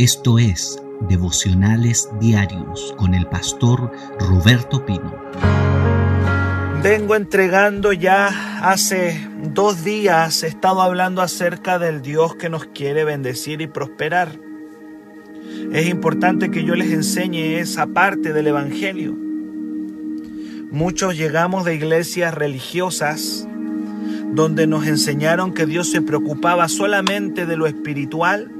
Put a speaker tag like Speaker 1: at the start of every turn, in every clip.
Speaker 1: Esto es Devocionales Diarios con el pastor Roberto Pino.
Speaker 2: Vengo entregando ya hace dos días, he estado hablando acerca del Dios que nos quiere bendecir y prosperar. Es importante que yo les enseñe esa parte del Evangelio. Muchos llegamos de iglesias religiosas donde nos enseñaron que Dios se preocupaba solamente de lo espiritual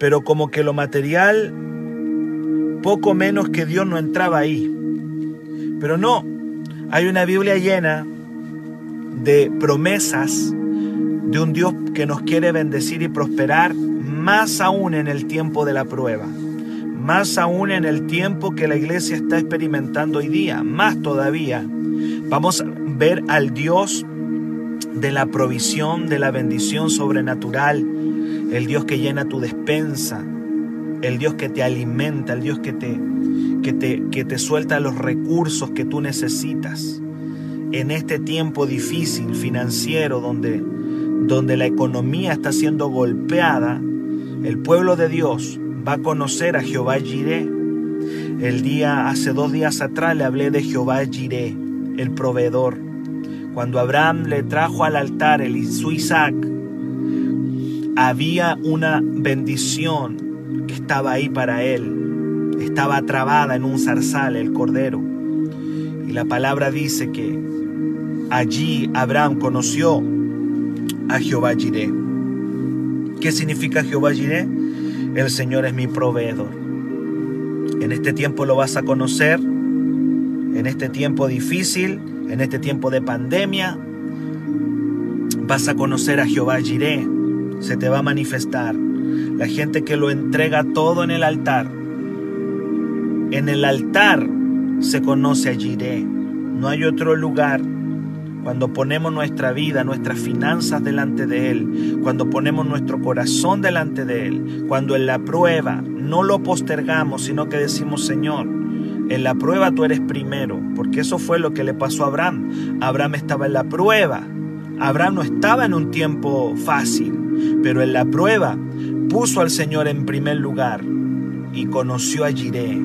Speaker 2: pero como que lo material, poco menos que Dios no entraba ahí. Pero no, hay una Biblia llena de promesas de un Dios que nos quiere bendecir y prosperar, más aún en el tiempo de la prueba, más aún en el tiempo que la iglesia está experimentando hoy día, más todavía. Vamos a ver al Dios de la provisión, de la bendición sobrenatural, el Dios que llena tu despensa, el Dios que te alimenta, el Dios que te, que te, que te suelta los recursos que tú necesitas. En este tiempo difícil financiero donde, donde la economía está siendo golpeada, el pueblo de Dios va a conocer a Jehová Jireh. El día, hace dos días atrás le hablé de Jehová Jireh, el proveedor. Cuando Abraham le trajo al altar el, su Isaac, había una bendición que estaba ahí para él. Estaba trabada en un zarzal el cordero. Y la palabra dice que allí Abraham conoció a Jehová Jireh. ¿Qué significa Jehová Jireh? El Señor es mi proveedor. En este tiempo lo vas a conocer, en este tiempo difícil, en este tiempo de pandemia, vas a conocer a Jehová Jireh se te va a manifestar. La gente que lo entrega todo en el altar. En el altar se conoce a Jireh. No hay otro lugar. Cuando ponemos nuestra vida, nuestras finanzas delante de Él, cuando ponemos nuestro corazón delante de Él, cuando en la prueba no lo postergamos, sino que decimos, Señor, en la prueba tú eres primero, porque eso fue lo que le pasó a Abraham. Abraham estaba en la prueba. Abraham no estaba en un tiempo fácil pero en la prueba puso al Señor en primer lugar y conoció a Jireh.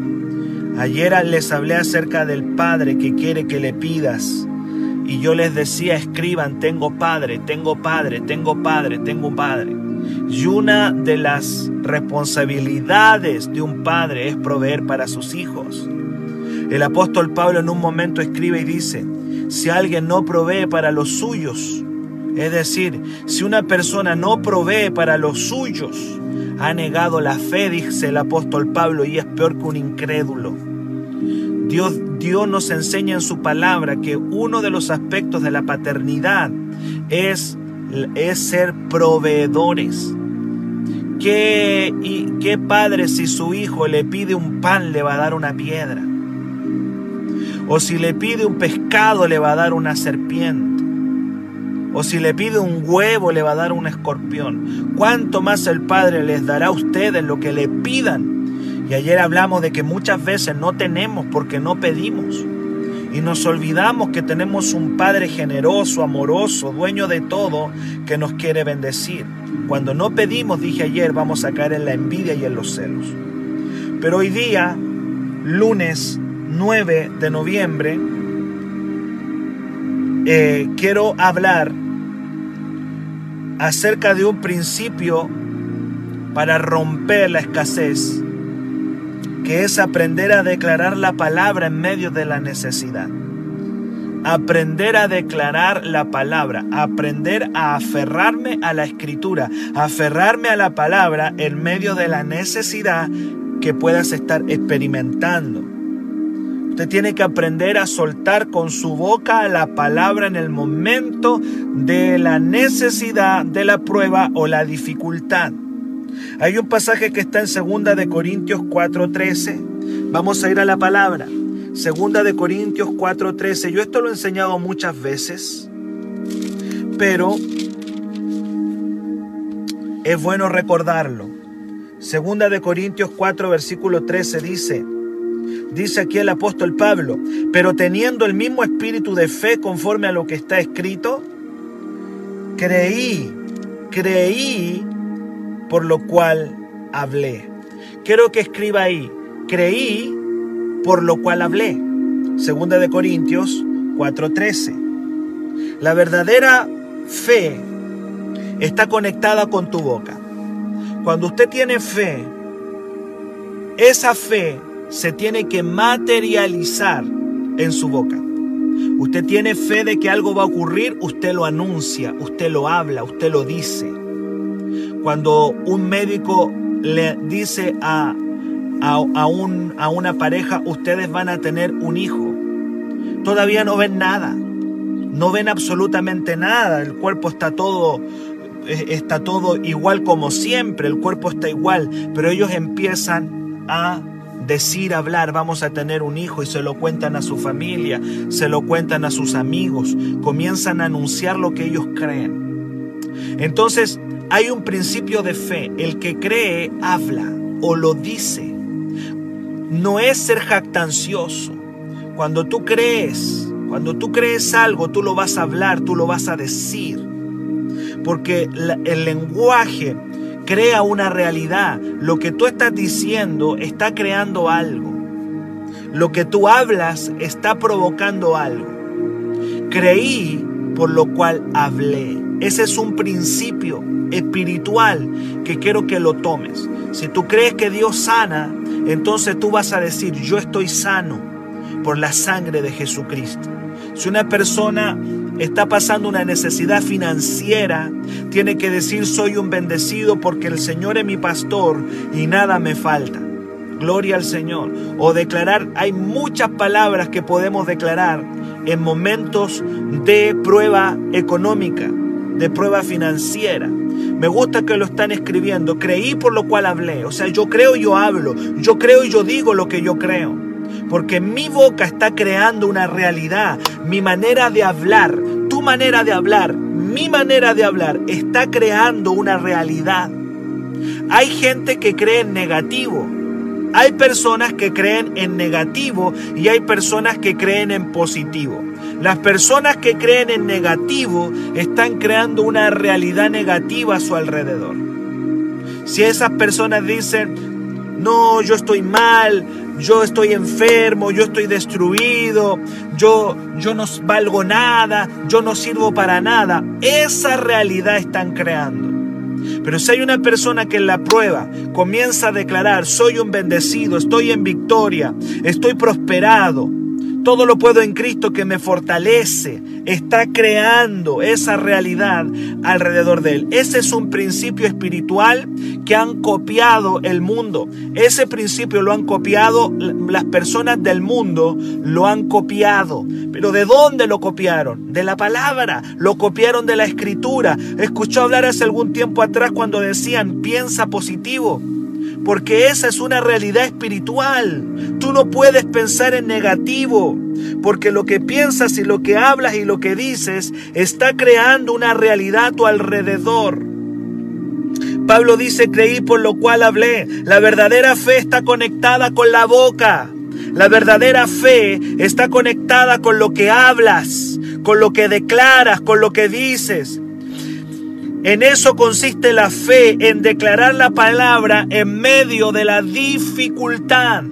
Speaker 2: Ayer les hablé acerca del Padre que quiere que le pidas. Y yo les decía, escriban, tengo Padre, tengo Padre, tengo Padre, tengo Padre. Y una de las responsabilidades de un padre es proveer para sus hijos. El apóstol Pablo en un momento escribe y dice, si alguien no provee para los suyos, es decir, si una persona no provee para los suyos, ha negado la fe, dice el apóstol Pablo, y es peor que un incrédulo. Dios, Dios nos enseña en su palabra que uno de los aspectos de la paternidad es, es ser proveedores. ¿Qué, y, ¿Qué padre si su hijo le pide un pan le va a dar una piedra? O si le pide un pescado le va a dar una serpiente o si le pide un huevo le va a dar un escorpión. ¿Cuánto más el Padre les dará a ustedes lo que le pidan? Y ayer hablamos de que muchas veces no tenemos porque no pedimos. Y nos olvidamos que tenemos un Padre generoso, amoroso, dueño de todo, que nos quiere bendecir. Cuando no pedimos, dije ayer, vamos a caer en la envidia y en los celos. Pero hoy día, lunes 9 de noviembre, eh, quiero hablar acerca de un principio para romper la escasez, que es aprender a declarar la palabra en medio de la necesidad. Aprender a declarar la palabra, aprender a aferrarme a la escritura, aferrarme a la palabra en medio de la necesidad que puedas estar experimentando. Usted tiene que aprender a soltar con su boca la palabra en el momento de la necesidad, de la prueba o la dificultad. Hay un pasaje que está en 2 de Corintios 4:13. Vamos a ir a la palabra. 2 de Corintios 4:13. Yo esto lo he enseñado muchas veces, pero es bueno recordarlo. Segunda de Corintios 4 versículo 13 dice, Dice aquí el apóstol Pablo, pero teniendo el mismo espíritu de fe conforme a lo que está escrito, creí, creí, por lo cual hablé. quiero que escriba ahí, creí por lo cual hablé. Segunda de Corintios 4:13. La verdadera fe está conectada con tu boca. Cuando usted tiene fe, esa fe se tiene que materializar en su boca. Usted tiene fe de que algo va a ocurrir, usted lo anuncia, usted lo habla, usted lo dice. Cuando un médico le dice a, a, un, a una pareja, ustedes van a tener un hijo, todavía no ven nada, no ven absolutamente nada, el cuerpo está todo eh, está todo igual como siempre, el cuerpo está igual, pero ellos empiezan a decir, hablar, vamos a tener un hijo y se lo cuentan a su familia, se lo cuentan a sus amigos, comienzan a anunciar lo que ellos creen. Entonces hay un principio de fe, el que cree habla o lo dice. No es ser jactancioso. Cuando tú crees, cuando tú crees algo, tú lo vas a hablar, tú lo vas a decir. Porque el lenguaje crea una realidad. Lo que tú estás diciendo está creando algo. Lo que tú hablas está provocando algo. Creí por lo cual hablé. Ese es un principio espiritual que quiero que lo tomes. Si tú crees que Dios sana, entonces tú vas a decir, yo estoy sano por la sangre de Jesucristo. Si una persona está pasando una necesidad financiera, tiene que decir soy un bendecido porque el Señor es mi pastor y nada me falta. Gloria al Señor. O declarar, hay muchas palabras que podemos declarar en momentos de prueba económica, de prueba financiera. Me gusta que lo están escribiendo. Creí por lo cual hablé. O sea, yo creo y yo hablo. Yo creo y yo digo lo que yo creo. Porque mi boca está creando una realidad. Mi manera de hablar, tu manera de hablar, mi manera de hablar está creando una realidad. Hay gente que cree en negativo. Hay personas que creen en negativo y hay personas que creen en positivo. Las personas que creen en negativo están creando una realidad negativa a su alrededor. Si esas personas dicen, no, yo estoy mal, yo estoy enfermo, yo estoy destruido, yo, yo no valgo nada, yo no sirvo para nada. Esa realidad están creando. Pero si hay una persona que en la prueba comienza a declarar, soy un bendecido, estoy en victoria, estoy prosperado, todo lo puedo en Cristo que me fortalece. Está creando esa realidad alrededor de él. Ese es un principio espiritual que han copiado el mundo. Ese principio lo han copiado las personas del mundo, lo han copiado. Pero ¿de dónde lo copiaron? De la palabra. Lo copiaron de la escritura. Escuchó hablar hace algún tiempo atrás cuando decían piensa positivo porque esa es una realidad espiritual. Tú no puedes pensar en negativo, porque lo que piensas y lo que hablas y lo que dices está creando una realidad a tu alrededor. Pablo dice, creí por lo cual hablé. La verdadera fe está conectada con la boca. La verdadera fe está conectada con lo que hablas, con lo que declaras, con lo que dices. En eso consiste la fe, en declarar la palabra en medio de la dificultad.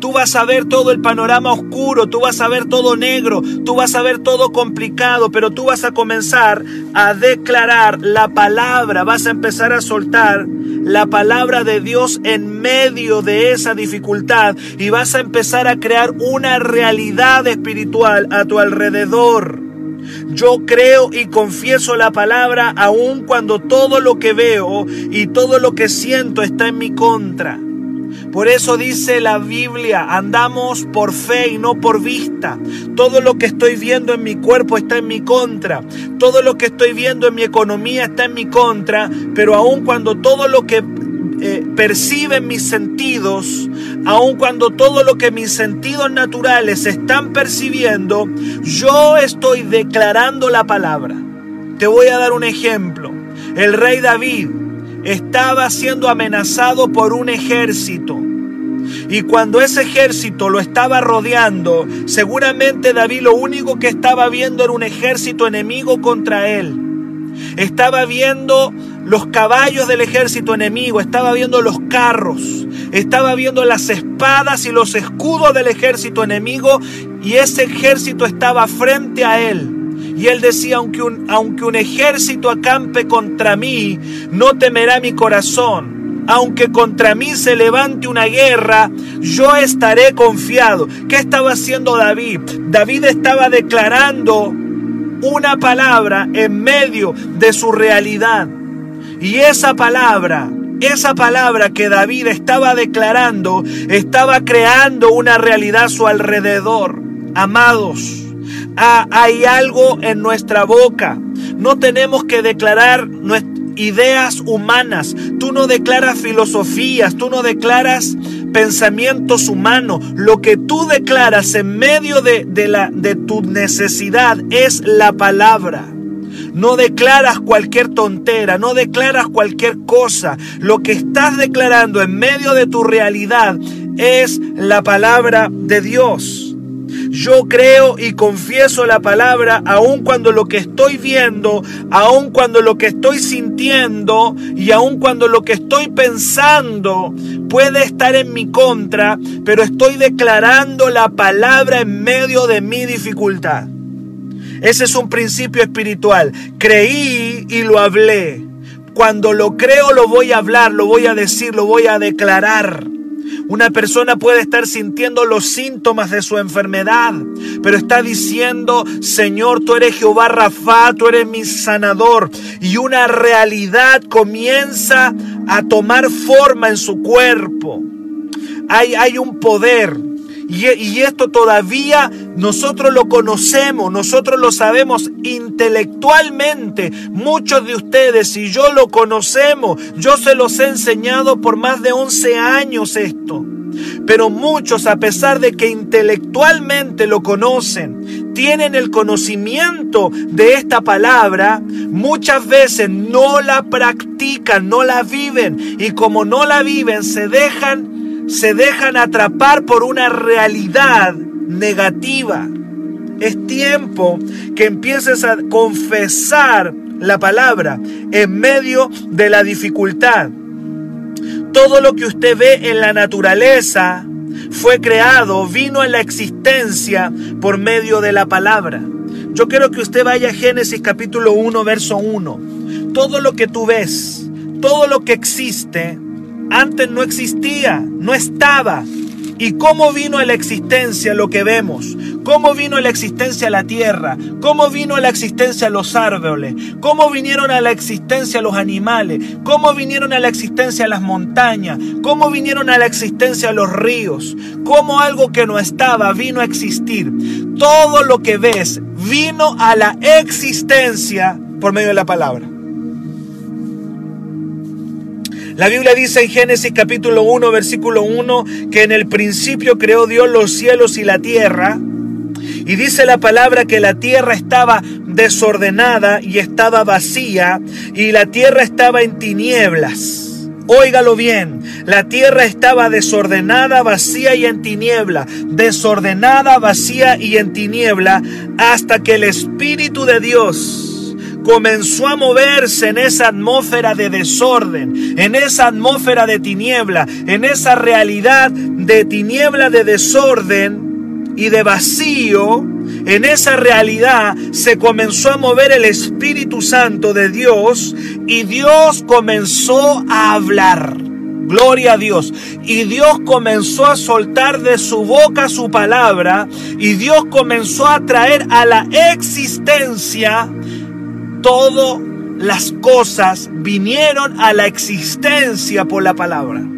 Speaker 2: Tú vas a ver todo el panorama oscuro, tú vas a ver todo negro, tú vas a ver todo complicado, pero tú vas a comenzar a declarar la palabra, vas a empezar a soltar la palabra de Dios en medio de esa dificultad y vas a empezar a crear una realidad espiritual a tu alrededor. Yo creo y confieso la palabra aun cuando todo lo que veo y todo lo que siento está en mi contra. Por eso dice la Biblia, andamos por fe y no por vista. Todo lo que estoy viendo en mi cuerpo está en mi contra. Todo lo que estoy viendo en mi economía está en mi contra. Pero aun cuando todo lo que eh, perciben mis sentidos, aun cuando todo lo que mis sentidos naturales están percibiendo, yo estoy declarando la palabra. Te voy a dar un ejemplo. El rey David estaba siendo amenazado por un ejército. Y cuando ese ejército lo estaba rodeando, seguramente David lo único que estaba viendo era un ejército enemigo contra él. Estaba viendo los caballos del ejército enemigo, estaba viendo los carros, estaba viendo las espadas y los escudos del ejército enemigo y ese ejército estaba frente a él. Y él decía, aunque un, aunque un ejército acampe contra mí, no temerá mi corazón. Aunque contra mí se levante una guerra, yo estaré confiado. ¿Qué estaba haciendo David? David estaba declarando una palabra en medio de su realidad. Y esa palabra, esa palabra que David estaba declarando, estaba creando una realidad a su alrededor. Amados, hay algo en nuestra boca. No tenemos que declarar ideas humanas. Tú no declaras filosofías, tú no declaras pensamientos humanos. Lo que tú declaras en medio de, la, de tu necesidad es la palabra. No declaras cualquier tontera, no declaras cualquier cosa. Lo que estás declarando en medio de tu realidad es la palabra de Dios. Yo creo y confieso la palabra aun cuando lo que estoy viendo, aun cuando lo que estoy sintiendo y aun cuando lo que estoy pensando puede estar en mi contra, pero estoy declarando la palabra en medio de mi dificultad. Ese es un principio espiritual. Creí y lo hablé. Cuando lo creo lo voy a hablar, lo voy a decir, lo voy a declarar. Una persona puede estar sintiendo los síntomas de su enfermedad, pero está diciendo, Señor, tú eres Jehová Rafa, tú eres mi sanador. Y una realidad comienza a tomar forma en su cuerpo. Hay, hay un poder y, esto todavía nosotros lo conocemos, nosotros lo sabemos intelectualmente. Muchos de ustedes y yo lo conocemos. Yo se los he enseñado por más de 11 años esto. Pero muchos, a pesar de que intelectualmente lo conocen, tienen el conocimiento de esta palabra, muchas veces no la practican, no la viven. Y como no la viven, se dejan se dejan atrapar por una realidad negativa. Es tiempo que empieces a confesar la palabra en medio de la dificultad. Todo lo que usted ve en la naturaleza fue creado, vino a la existencia por medio de la palabra. Yo quiero que usted vaya a Génesis capítulo 1, verso 1. Todo lo que tú ves, todo lo que existe, antes no existía, no estaba. ¿Y cómo vino a la existencia lo que vemos? ¿Cómo vino a la existencia la tierra? ¿Cómo vino a la existencia los árboles? ¿Cómo vinieron a la existencia los animales? ¿Cómo vinieron a la existencia las montañas? ¿Cómo vinieron a la existencia los ríos? ¿Cómo algo que no estaba vino a existir? Todo lo que ves vino a la existencia por medio de la palabra. La Biblia dice en Génesis capítulo 1, versículo 1, que en el principio creó Dios los cielos y la tierra. Y dice la palabra que la tierra estaba desordenada y estaba vacía y la tierra estaba en tinieblas. Óigalo bien, la tierra estaba desordenada, vacía y en tiniebla, desordenada, vacía y en tiniebla, hasta que el Espíritu de Dios comenzó a moverse en esa atmósfera de desorden, en esa atmósfera de tiniebla, en esa realidad de tiniebla, de desorden y de vacío, en esa realidad se comenzó a mover el Espíritu Santo de Dios y Dios comenzó a hablar. Gloria a Dios. Y Dios comenzó a soltar de su boca su palabra y Dios comenzó a traer a la existencia todas las cosas vinieron a la existencia por la palabra.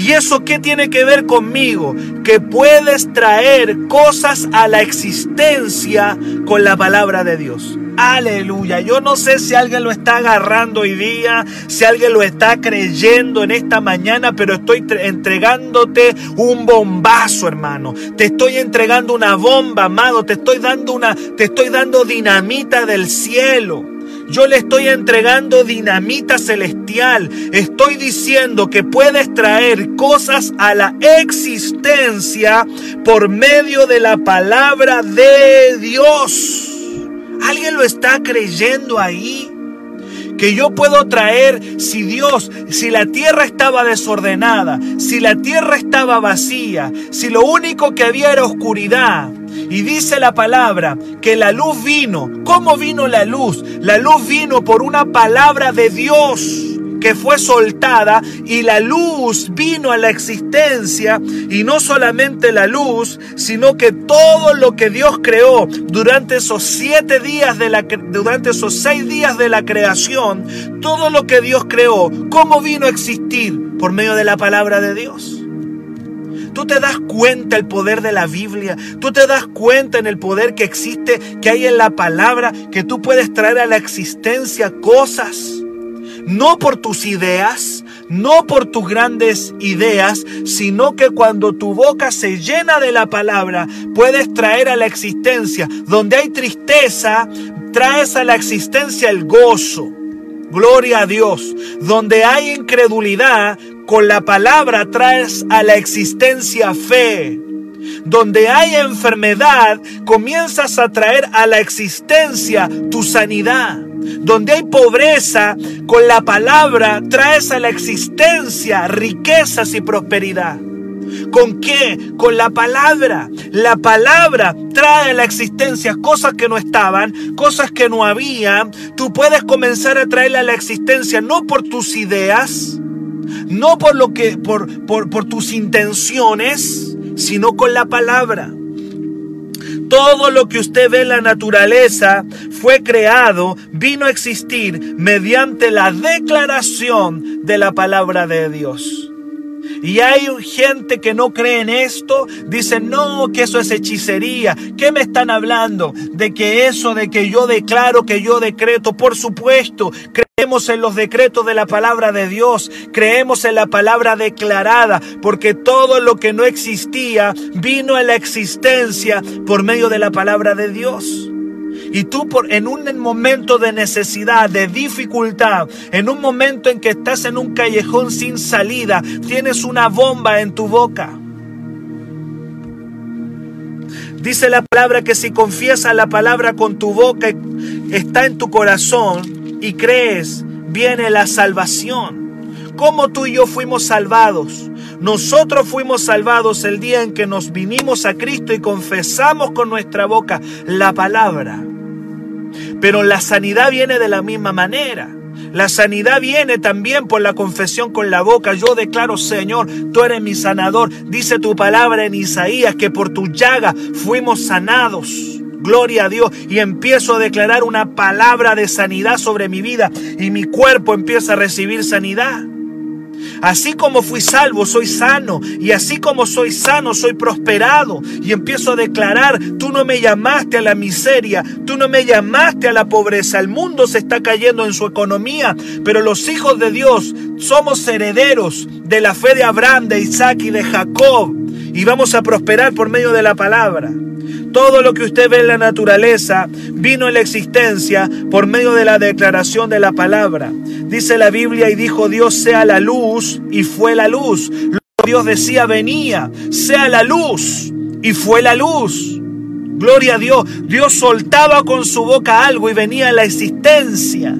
Speaker 2: ¿Y eso qué tiene que ver conmigo? Que puedes traer cosas a la existencia con la palabra de Dios. Aleluya. Yo no sé si alguien lo está agarrando hoy día, si alguien lo está creyendo en esta mañana, pero estoy entregándote un bombazo, hermano. Te estoy entregando una bomba, amado. Te estoy dando una, te estoy dando dinamita del cielo. Yo le estoy entregando dinamita celestial. Estoy diciendo que puedes traer cosas a la existencia por medio de la palabra de Dios. ¿Alguien lo está creyendo ahí? que yo puedo traer si Dios, si la tierra estaba desordenada, si la tierra estaba vacía, si lo único que había era oscuridad. Y dice la palabra que la luz vino. ¿Cómo vino la luz? La luz vino por una palabra de Dios que fue soltada y la luz vino a la existencia y no solamente la luz, sino que todo lo que Dios creó durante esos siete días de la, durante esos seis días de la creación, todo lo que Dios creó, ¿cómo vino a existir? Por medio de la palabra de Dios. Tú te das cuenta el poder de la Biblia. Tú te das cuenta en el poder que existe, que hay en la palabra, que tú puedes traer a la existencia cosas no por tus ideas, no por tus grandes ideas, sino que cuando tu boca se llena de la palabra, puedes traer a la existencia. Donde hay tristeza, traes a la existencia el gozo. Gloria a Dios. Donde hay incredulidad, con la palabra traes a la existencia fe. Donde hay enfermedad, comienzas a traer a la existencia tu sanidad. Donde hay pobreza, con la palabra traes a la existencia riquezas y prosperidad. ¿Con qué? Con la palabra. La palabra trae a la existencia cosas que no estaban, cosas que no había. Tú puedes comenzar a traerle a la existencia no por tus ideas, no por lo que por, por, por tus intenciones, sino con la palabra. Todo lo que usted ve en la naturaleza fue creado, vino a existir mediante la declaración de la palabra de Dios. Y hay gente que no cree en esto, dicen, no, que eso es hechicería. ¿Qué me están hablando? De que eso, de que yo declaro, que yo decreto, por supuesto, creemos en los decretos de la palabra de Dios, creemos en la palabra declarada, porque todo lo que no existía vino a la existencia por medio de la palabra de Dios. Y tú por, en un momento de necesidad, de dificultad, en un momento en que estás en un callejón sin salida, tienes una bomba en tu boca. Dice la palabra que si confiesas la palabra con tu boca, está en tu corazón y crees, viene la salvación. ¿Cómo tú y yo fuimos salvados? Nosotros fuimos salvados el día en que nos vinimos a Cristo y confesamos con nuestra boca la palabra. Pero la sanidad viene de la misma manera. La sanidad viene también por la confesión con la boca. Yo declaro, Señor, tú eres mi sanador. Dice tu palabra en Isaías que por tu llaga fuimos sanados. Gloria a Dios. Y empiezo a declarar una palabra de sanidad sobre mi vida. Y mi cuerpo empieza a recibir sanidad. Así como fui salvo, soy sano. Y así como soy sano, soy prosperado. Y empiezo a declarar, tú no me llamaste a la miseria, tú no me llamaste a la pobreza. El mundo se está cayendo en su economía, pero los hijos de Dios somos herederos de la fe de Abraham, de Isaac y de Jacob. Y vamos a prosperar por medio de la palabra. Todo lo que usted ve en la naturaleza vino en la existencia por medio de la declaración de la palabra. Dice la Biblia y dijo Dios sea la luz y fue la luz. Dios decía venía, sea la luz y fue la luz. Gloria a Dios. Dios soltaba con su boca algo y venía la existencia.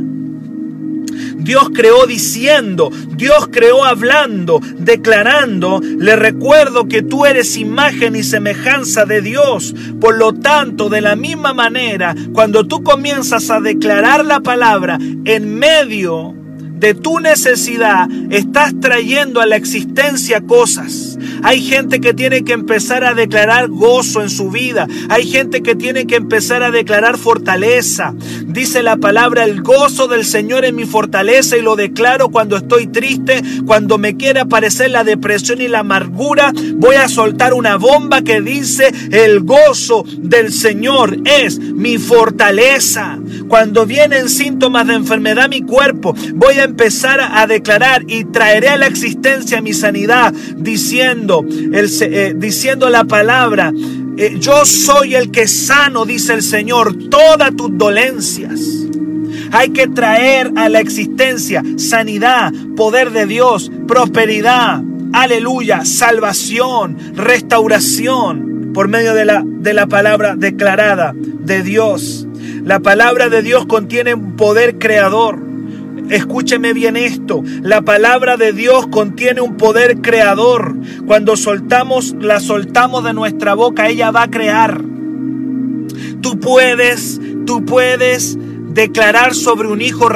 Speaker 2: Dios creó diciendo, Dios creó hablando, declarando, le recuerdo que tú eres imagen y semejanza de Dios. Por lo tanto, de la misma manera, cuando tú comienzas a declarar la palabra en medio de tu necesidad, estás trayendo a la existencia cosas. Hay gente que tiene que empezar a declarar gozo en su vida. Hay gente que tiene que empezar a declarar fortaleza. Dice la palabra, el gozo del Señor es mi fortaleza y lo declaro cuando estoy triste, cuando me quiere aparecer la depresión y la amargura. Voy a soltar una bomba que dice, el gozo del Señor es mi fortaleza. Cuando vienen síntomas de enfermedad mi cuerpo, voy a empezar a declarar y traeré a la existencia mi sanidad diciendo, el, eh, diciendo la palabra, eh, yo soy el que sano, dice el Señor, todas tus dolencias. Hay que traer a la existencia sanidad, poder de Dios, prosperidad, aleluya, salvación, restauración por medio de la, de la palabra declarada de Dios. La palabra de Dios contiene un poder creador. Escúcheme bien esto, la palabra de Dios contiene un poder creador. Cuando soltamos, la soltamos de nuestra boca, ella va a crear. Tú puedes, tú puedes declarar sobre un hijo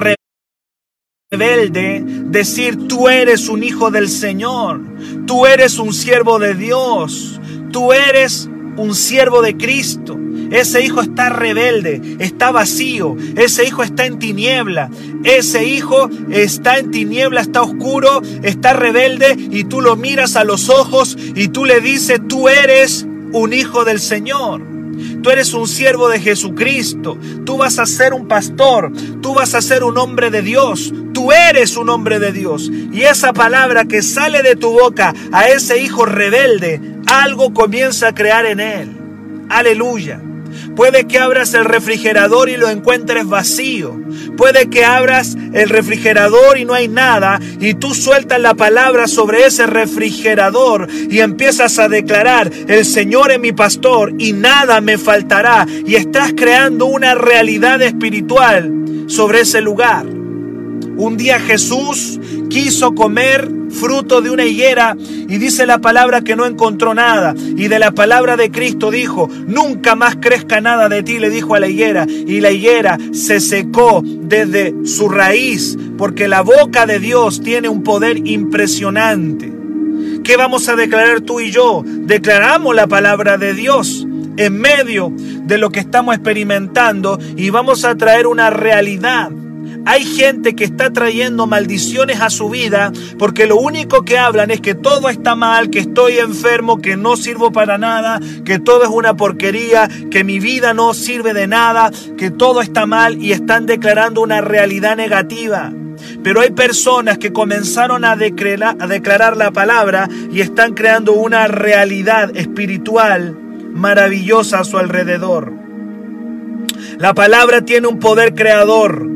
Speaker 2: rebelde, decir, tú eres un hijo del Señor, tú eres un siervo de Dios, tú eres un siervo de Cristo. Ese hijo está rebelde, está vacío, ese hijo está en tiniebla, ese hijo está en tiniebla, está oscuro, está rebelde y tú lo miras a los ojos y tú le dices, tú eres un hijo del Señor. Tú eres un siervo de Jesucristo. Tú vas a ser un pastor. Tú vas a ser un hombre de Dios. Tú eres un hombre de Dios. Y esa palabra que sale de tu boca a ese hijo rebelde, algo comienza a crear en él. Aleluya. Puede que abras el refrigerador y lo encuentres vacío. Puede que abras el refrigerador y no hay nada y tú sueltas la palabra sobre ese refrigerador y empiezas a declarar, el Señor es mi pastor y nada me faltará. Y estás creando una realidad espiritual sobre ese lugar. Un día Jesús quiso comer fruto de una higuera y dice la palabra que no encontró nada. Y de la palabra de Cristo dijo, nunca más crezca nada de ti, le dijo a la higuera. Y la higuera se secó desde su raíz porque la boca de Dios tiene un poder impresionante. ¿Qué vamos a declarar tú y yo? Declaramos la palabra de Dios en medio de lo que estamos experimentando y vamos a traer una realidad hay gente que está trayendo maldiciones a su vida porque lo único que hablan es que todo está mal, que estoy enfermo, que no sirvo para nada, que todo es una porquería, que mi vida no sirve de nada, que todo está mal y están declarando una realidad negativa. Pero hay personas que comenzaron a declarar, a declarar la palabra y están creando una realidad espiritual maravillosa a su alrededor. La palabra tiene un poder creador.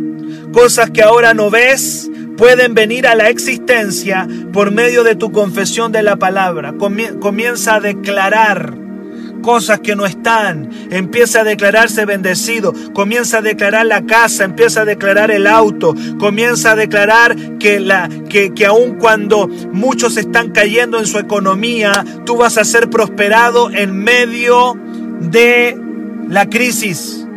Speaker 2: Cosas que ahora no ves pueden venir a la existencia por medio de tu confesión de la palabra. Comienza a declarar cosas que no están. Empieza a declararse bendecido. Comienza a declarar la casa. Empieza a declarar el auto. Comienza a declarar que, la, que, que aun cuando muchos están cayendo en su economía, tú vas a ser prosperado en medio de la crisis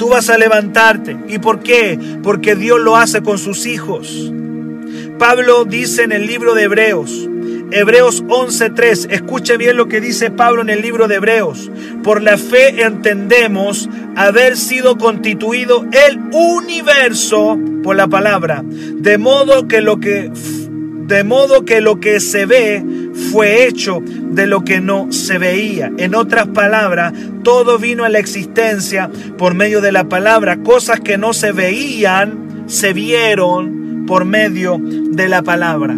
Speaker 2: tú vas a levantarte. ¿Y por qué? Porque Dios lo hace con sus hijos. Pablo dice en el libro de Hebreos, Hebreos 11:3, escuche bien lo que dice Pablo en el libro de Hebreos. Por la fe entendemos haber sido constituido el universo por la palabra, de modo que lo que de modo que lo que se ve fue hecho de lo que no se veía. En otras palabras, todo vino a la existencia por medio de la palabra. Cosas que no se veían, se vieron por medio de la palabra.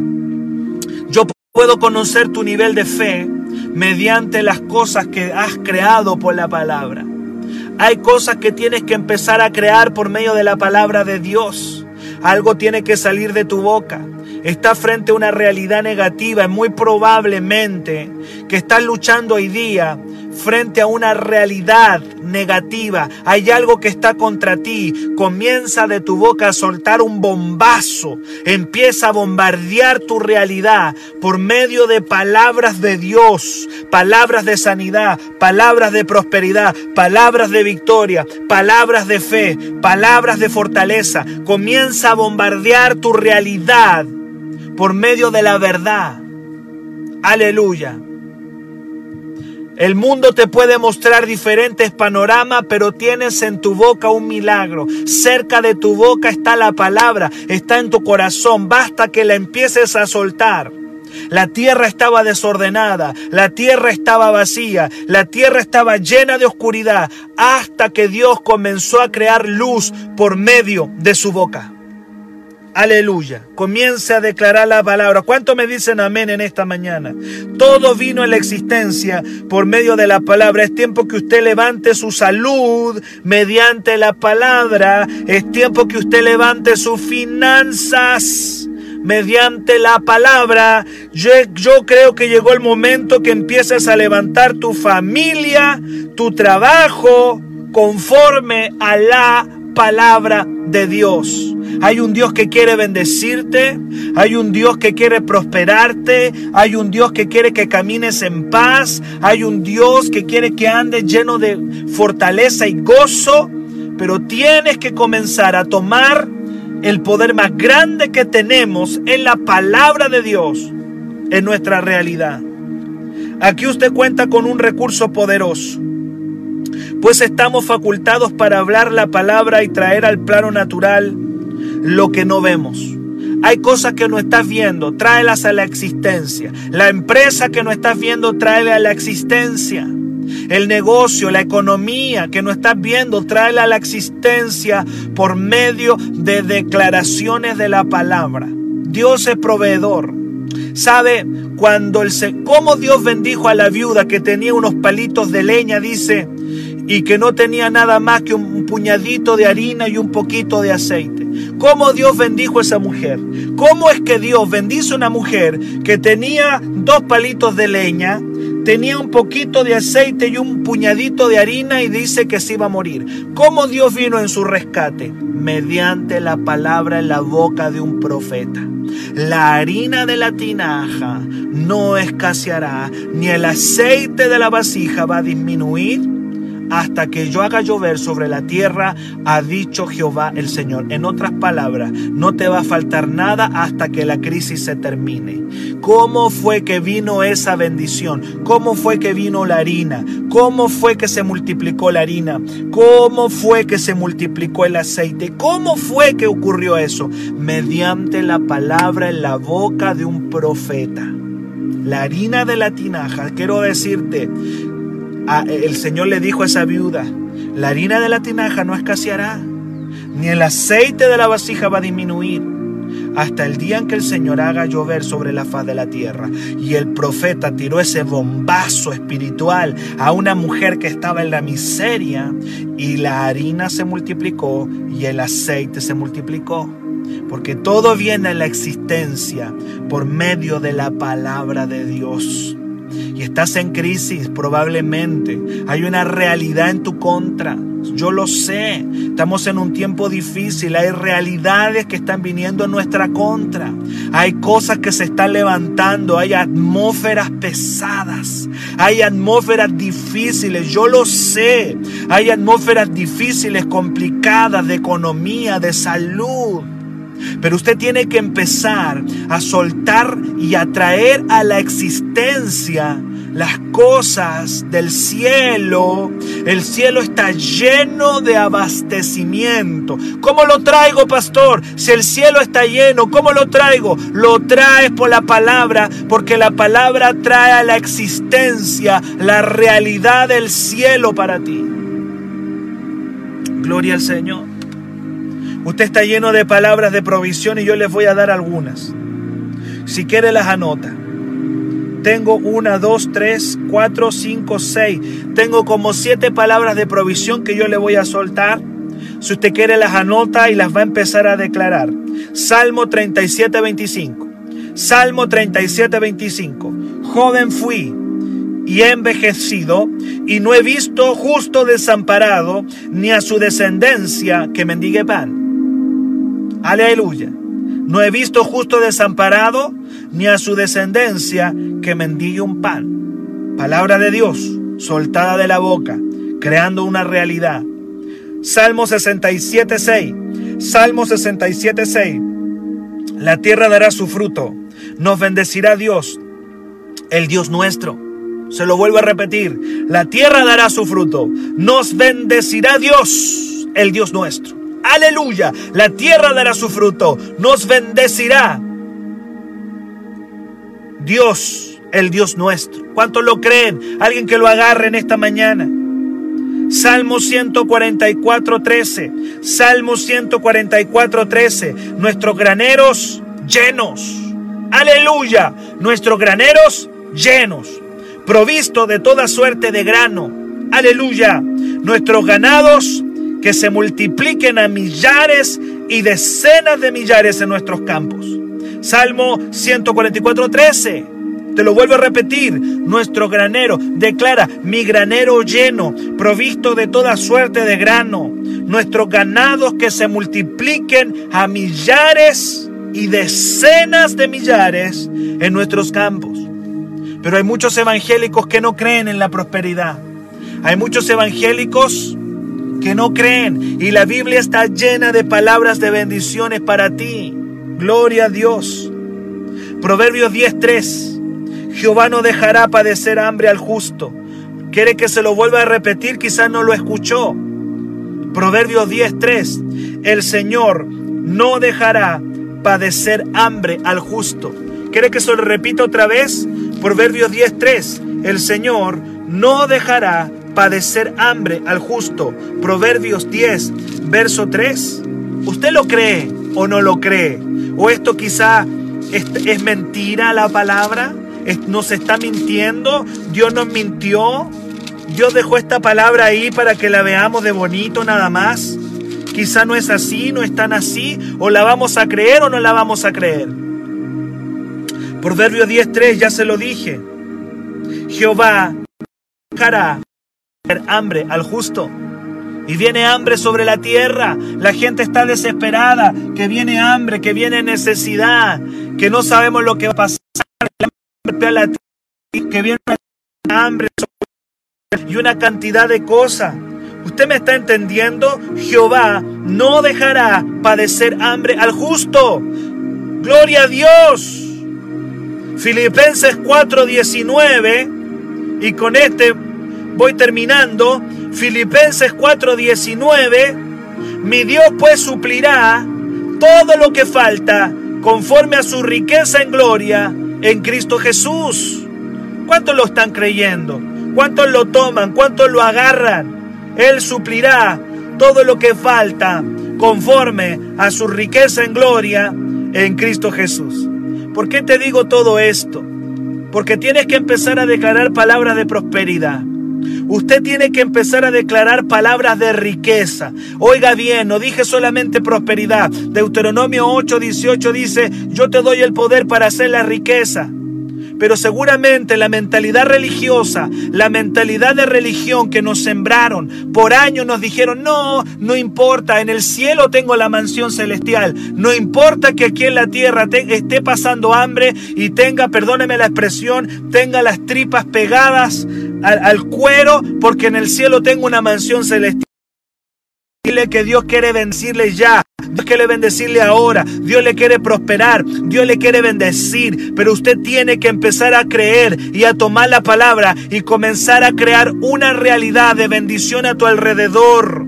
Speaker 2: Yo puedo conocer tu nivel de fe mediante las cosas que has creado por la palabra. Hay cosas que tienes que empezar a crear por medio de la palabra de Dios. Algo tiene que salir de tu boca está frente a una realidad negativa, muy probablemente que estás luchando hoy día frente a una realidad negativa, hay algo que está contra ti, comienza de tu boca a soltar un bombazo, empieza a bombardear tu realidad por medio de palabras de Dios, palabras de sanidad, palabras de prosperidad, palabras de victoria, palabras de fe, palabras de fortaleza, comienza a bombardear tu realidad por medio de la verdad. Aleluya. El mundo te puede mostrar diferentes panoramas, pero tienes en tu boca un milagro. Cerca de tu boca está la palabra, está en tu corazón. Basta que la empieces a soltar. La tierra estaba desordenada, la tierra estaba vacía, la tierra estaba llena de oscuridad, hasta que Dios comenzó a crear luz por medio de su boca. Aleluya. Comience a declarar la palabra. ¿Cuánto me dicen amén en esta mañana? Todo vino en la existencia por medio de la palabra. Es tiempo que usted levante su salud mediante la palabra. Es tiempo que usted levante sus finanzas mediante la palabra. Yo, yo, creo que llegó el momento que empieces a levantar tu familia, tu trabajo, conforme a la palabra de Dios. Hay un Dios que quiere bendecirte, hay un Dios que quiere prosperarte, hay un Dios que quiere que camines en paz, hay un Dios que quiere que andes lleno de fortaleza y gozo, pero tienes que comenzar a tomar el poder más grande que tenemos en la palabra de Dios, en nuestra realidad. Aquí usted cuenta con un recurso poderoso, pues estamos facultados para hablar la palabra y traer al plano natural lo que no vemos. Hay cosas que no estás viendo, tráelas a la existencia. La empresa que no estás viendo, tráela a la existencia. El negocio, la economía que no estás viendo, tráela a la existencia por medio de declaraciones de la palabra. Dios es proveedor. ¿Sabe cuando el cómo Dios bendijo a la viuda que tenía unos palitos de leña, dice, y que no tenía nada más que un puñadito de harina y un poquito de aceite? ¿Cómo Dios bendijo a esa mujer? ¿Cómo es que Dios bendice a una mujer que tenía dos palitos de leña, tenía un poquito de aceite y un puñadito de harina y dice que se iba a morir. ¿Cómo Dios vino en su rescate? Mediante la palabra en la boca de un profeta. La harina de la tinaja no escaseará, ni el aceite de la vasija va a disminuir hasta que yo haga llover sobre la tierra, ha dicho Jehová el Señor. En otras palabras, no te va a faltar nada hasta que la crisis se termine. ¿Cómo fue que vino esa bendición? ¿Cómo fue que vino la harina? ¿Cómo fue que se multiplicó la harina? ¿Cómo fue que se multiplicó el aceite? ¿Cómo fue que ocurrió eso? Mediante la palabra en la boca de un profeta. La harina de la tinaja, quiero decirte, el Señor le dijo a esa viuda, la harina de la tinaja no escaseará, ni el aceite de la vasija va a disminuir, hasta el día en que el Señor haga llover sobre la faz de la tierra. Y el profeta tiró ese bombazo espiritual a una mujer que estaba en la miseria, y la harina se multiplicó y el aceite se multiplicó. Porque todo viene a la existencia por medio de la palabra de Dios y estás en crisis, probablemente. Hay una realidad en tu contra. Yo lo sé, estamos en un tiempo difícil, hay realidades que están viniendo en nuestra contra, hay cosas que se están levantando, hay atmósferas pesadas, hay atmósferas difíciles, yo lo sé, hay atmósferas difíciles, complicadas de economía, de salud. Pero usted tiene que empezar a soltar y a traer a la existencia las cosas del cielo. El cielo está lleno de abastecimiento. ¿Cómo lo traigo, pastor? Si el cielo está lleno, ¿cómo lo traigo? Lo traes por la palabra, porque la palabra trae a la existencia la realidad del cielo para ti. Gloria al Señor. Usted está lleno de palabras de provisión y yo les voy a dar algunas. Si quiere las anota. Tengo una, dos, tres, cuatro, cinco, seis. Tengo como siete palabras de provisión que yo le voy a soltar. Si usted quiere las anota y las va a empezar a declarar. Salmo 37, 25. Salmo 37, 25. Joven fui y he envejecido y no he visto justo desamparado ni a su descendencia que mendigue pan. Aleluya. No he visto justo desamparado, ni a su descendencia que mendigue un pan. Palabra de Dios, soltada de la boca, creando una realidad. Salmo 67.6. Salmo 67.6. La tierra dará su fruto. Nos bendecirá Dios, el Dios nuestro. Se lo vuelvo a repetir. La tierra dará su fruto. Nos bendecirá Dios, el Dios nuestro. Aleluya. La tierra dará su fruto. Nos bendecirá. Dios, el Dios nuestro. ¿Cuántos lo creen? Alguien que lo agarre en esta mañana. Salmo 144, 13. Salmo 144, 13. Nuestros graneros llenos. Aleluya. Nuestros graneros llenos. Provisto de toda suerte de grano. Aleluya. Nuestros ganados que se multipliquen a millares y decenas de millares en nuestros campos. Salmo 144, 13. Te lo vuelvo a repetir, nuestro granero declara, mi granero lleno, provisto de toda suerte de grano. nuestros ganados que se multipliquen a millares y decenas de millares en nuestros campos. Pero hay muchos evangélicos que no creen en la prosperidad. Hay muchos evangélicos que no creen y la Biblia está llena de palabras de bendiciones para ti. Gloria a Dios. Proverbios 10:3. Jehová no dejará padecer hambre al justo. Quiere que se lo vuelva a repetir, quizás no lo escuchó. Proverbios 10:3. El Señor no dejará padecer hambre al justo. ¿Quiere que se lo repita otra vez? Proverbios 10:3. El Señor no dejará padecer hambre al justo. Proverbios 10, verso 3. ¿Usted lo cree o no lo cree? ¿O esto quizá es, mentira la palabra? ¿Nos está mintiendo? ¿Dios nos mintió? ¿Dios dejó esta palabra ahí para que la veamos de bonito nada más? Quizá no es así, no es tan así, o la vamos a creer o no la vamos a creer. Proverbio 10.3, ya se lo dije. Jehová dejará hambre al justo. Y viene hambre sobre la tierra. La gente está desesperada. Que viene hambre, que viene necesidad. Que no sabemos lo que va a pasar. Que viene hambre y una cantidad de cosas. ¿Usted me está entendiendo? Jehová no dejará padecer hambre al justo. Gloria a Dios. Filipenses 4:19. Y con este voy terminando. Filipenses 4:19. Mi Dios pues suplirá todo lo que falta conforme a su riqueza en gloria en Cristo Jesús. ¿Cuántos lo están creyendo? ¿Cuántos lo toman? ¿Cuántos lo agarran? Él suplirá todo lo que falta conforme a su riqueza en gloria en Cristo Jesús. ¿Por qué te digo todo esto? Porque tienes que empezar a declarar palabras de prosperidad. Usted tiene que empezar a declarar palabras de riqueza. Oiga bien, no dije solamente prosperidad. Deuteronomio 8, 18 dice, yo te doy el poder para hacer la riqueza. Pero seguramente la mentalidad religiosa, la mentalidad de religión que nos sembraron por años nos dijeron, no, no importa, en el cielo tengo la mansión celestial, no importa que aquí en la tierra esté pasando hambre y tenga, perdóneme la expresión, tenga las tripas pegadas al, al cuero, porque en el cielo tengo una mansión celestial. Dile que Dios quiere bendecirle ya. Dios quiere bendecirle ahora. Dios le quiere prosperar. Dios le quiere bendecir. Pero usted tiene que empezar a creer y a tomar la palabra y comenzar a crear una realidad de bendición a tu alrededor.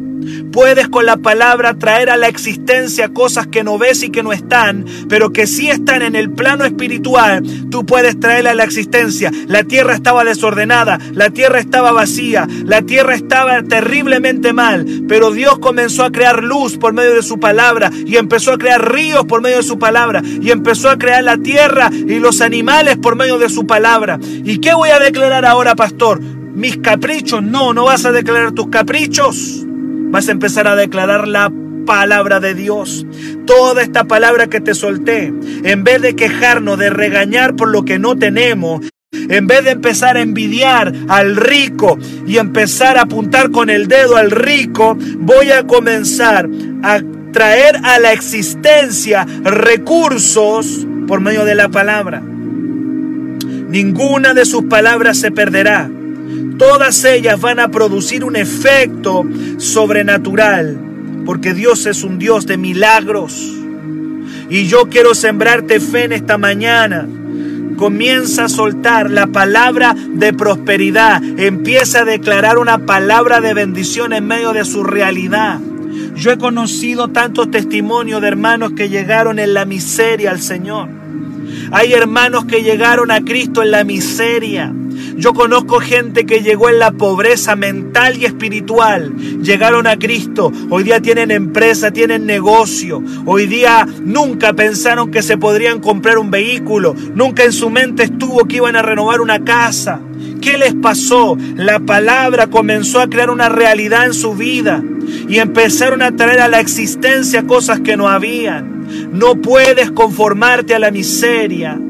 Speaker 2: Puedes con la palabra traer a la existencia cosas que no ves y que no están, pero que sí están en el plano espiritual. Tú puedes traerla a la existencia. La tierra estaba desordenada, la tierra estaba vacía, la tierra estaba terriblemente mal, pero Dios comenzó a crear luz por medio de su palabra y empezó a crear ríos por medio de su palabra y empezó a crear la tierra y los animales por medio de su palabra. ¿Y qué voy a declarar ahora, pastor? Mis caprichos, no, no vas a declarar tus caprichos vas a empezar a declarar la palabra de Dios. Toda esta palabra que te solté, en vez de quejarnos, de regañar por lo que no tenemos, en vez de empezar a envidiar al rico y empezar a apuntar con el dedo al rico, voy a comenzar a traer a la existencia recursos por medio de la palabra. Ninguna de sus palabras se perderá todas ellas van a producir un efecto sobrenatural, porque Dios es un Dios de milagros. Y yo quiero sembrarte fe en esta mañana. Comienza a soltar la palabra de prosperidad. Empieza a declarar una palabra de bendición en medio de su realidad. Yo he conocido tantos testimonios de hermanos que llegaron en la miseria al Señor. Hay hermanos que llegaron a Cristo en la miseria. Yo conozco gente que llegó en la pobreza mental y espiritual. Llegaron a Cristo. Hoy día tienen empresa, tienen negocio. Hoy día nunca pensaron que se podrían comprar un vehículo. Nunca en su mente estuvo que iban a renovar una casa. ¿Qué les pasó? La palabra comenzó a crear una realidad en su vida y empezaron a traer a la existencia cosas que no habían. No puedes conformarte a la miseria.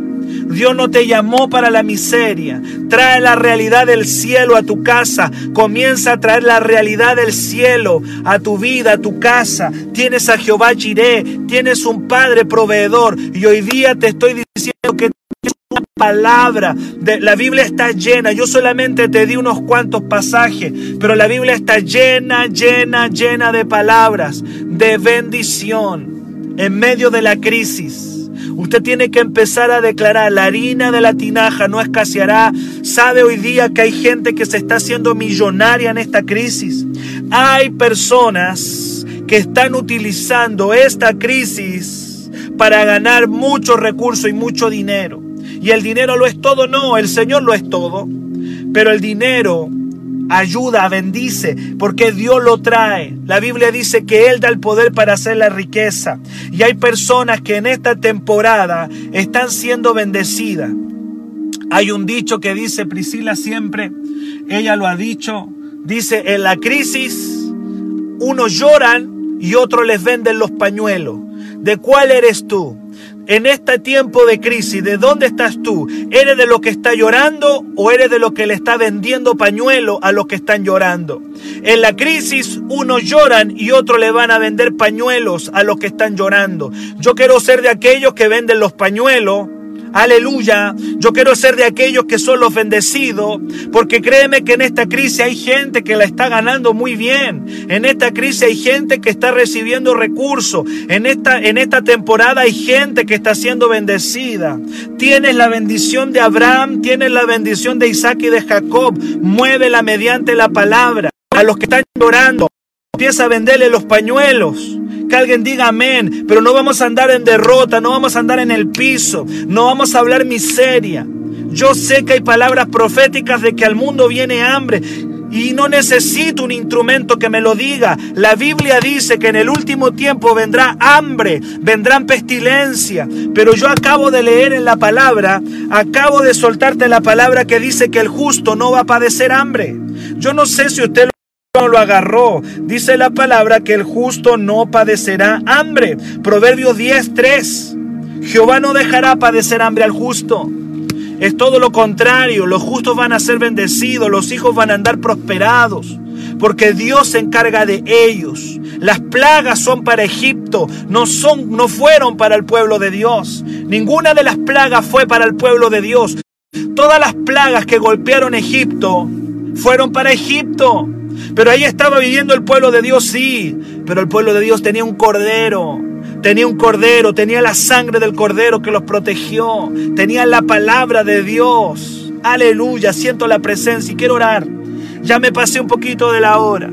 Speaker 2: Dios no te llamó para la miseria. Trae la realidad del cielo a tu casa. Comienza a traer la realidad del cielo a tu vida, a tu casa. Tienes a Jehová Jireh, tienes un Padre proveedor. Y hoy día te estoy diciendo que una palabra. De, la Biblia está llena. Yo solamente te di unos cuantos pasajes, pero la Biblia está llena, llena, llena de palabras de bendición en medio de la crisis. Usted tiene que empezar a declarar, la harina de la tinaja no escaseará. Sabe hoy día que hay gente que se está haciendo millonaria en esta crisis. Hay personas que están utilizando esta crisis para ganar mucho recurso y mucho dinero. Y el dinero lo es todo, no, el Señor lo es todo. Pero el dinero ayuda, bendice, porque Dios lo trae. La Biblia dice que Él da el poder para hacer la riqueza. Y hay personas que en esta temporada están siendo bendecidas. Hay un dicho que dice Priscila siempre, ella lo ha dicho, dice, en la crisis unos lloran y otros les venden los pañuelos. ¿De cuál eres tú? En este tiempo de crisis, ¿de dónde estás tú? ¿Eres de lo que está llorando o eres de lo que le está vendiendo pañuelo a los que están llorando? En la crisis unos lloran y otros le van a vender pañuelos a los que están llorando. Yo quiero ser de aquellos que venden los pañuelos Aleluya. Yo quiero ser de aquellos que son los bendecidos, porque créeme que en esta crisis hay gente que la está ganando muy bien. En esta crisis hay gente que está recibiendo recursos. En esta, en esta temporada hay gente que está siendo bendecida. Tienes la bendición de Abraham, tienes la bendición de Isaac y de Jacob. Muévela mediante la palabra. A los que están llorando, empieza a venderle los pañuelos que alguien diga amén, pero no vamos a andar en derrota, no vamos a andar en el piso, no vamos a hablar miseria. Yo sé que hay palabras proféticas de que al mundo viene hambre y no necesito un instrumento que me lo diga. La Biblia dice que en el último tiempo vendrá hambre, vendrán pestilencia. Pero yo acabo de leer en la palabra, acabo de soltarte la palabra que dice que el justo no va a padecer hambre. Yo no sé si usted lo agarró. Dice la palabra que el justo no padecerá hambre. Proverbios 10:3. Jehová no dejará padecer hambre al justo. Es todo lo contrario, los justos van a ser bendecidos, los hijos van a andar prosperados, porque Dios se encarga de ellos. Las plagas son para Egipto, no son no fueron para el pueblo de Dios. Ninguna de las plagas fue para el pueblo de Dios. Todas las plagas que golpearon Egipto fueron para Egipto. Pero ahí estaba viviendo el pueblo de Dios, sí. Pero el pueblo de Dios tenía un cordero. Tenía un cordero, tenía la sangre del cordero que los protegió. Tenía la palabra de Dios. Aleluya, siento la presencia y quiero orar. Ya me pasé un poquito de la hora.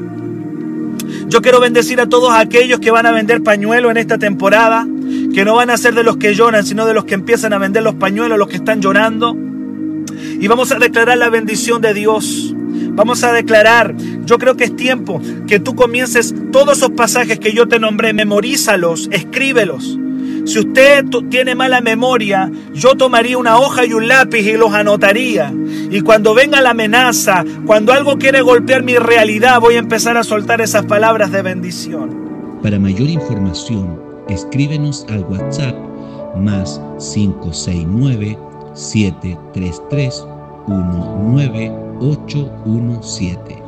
Speaker 2: Yo quiero bendecir a todos aquellos que van a vender pañuelos en esta temporada, que no van a ser de los que lloran, sino de los que empiezan a vender los pañuelos, los que están llorando. Y vamos a declarar la bendición de Dios. Vamos a declarar, yo creo que es tiempo que tú comiences todos esos pasajes que yo te nombré, memorízalos, escríbelos. Si usted tiene mala memoria, yo tomaría una hoja y un lápiz y los anotaría. Y cuando venga la amenaza, cuando algo quiere golpear mi realidad, voy a empezar a soltar esas palabras de bendición.
Speaker 1: Para mayor información, escríbenos al WhatsApp más 569 733 19 817.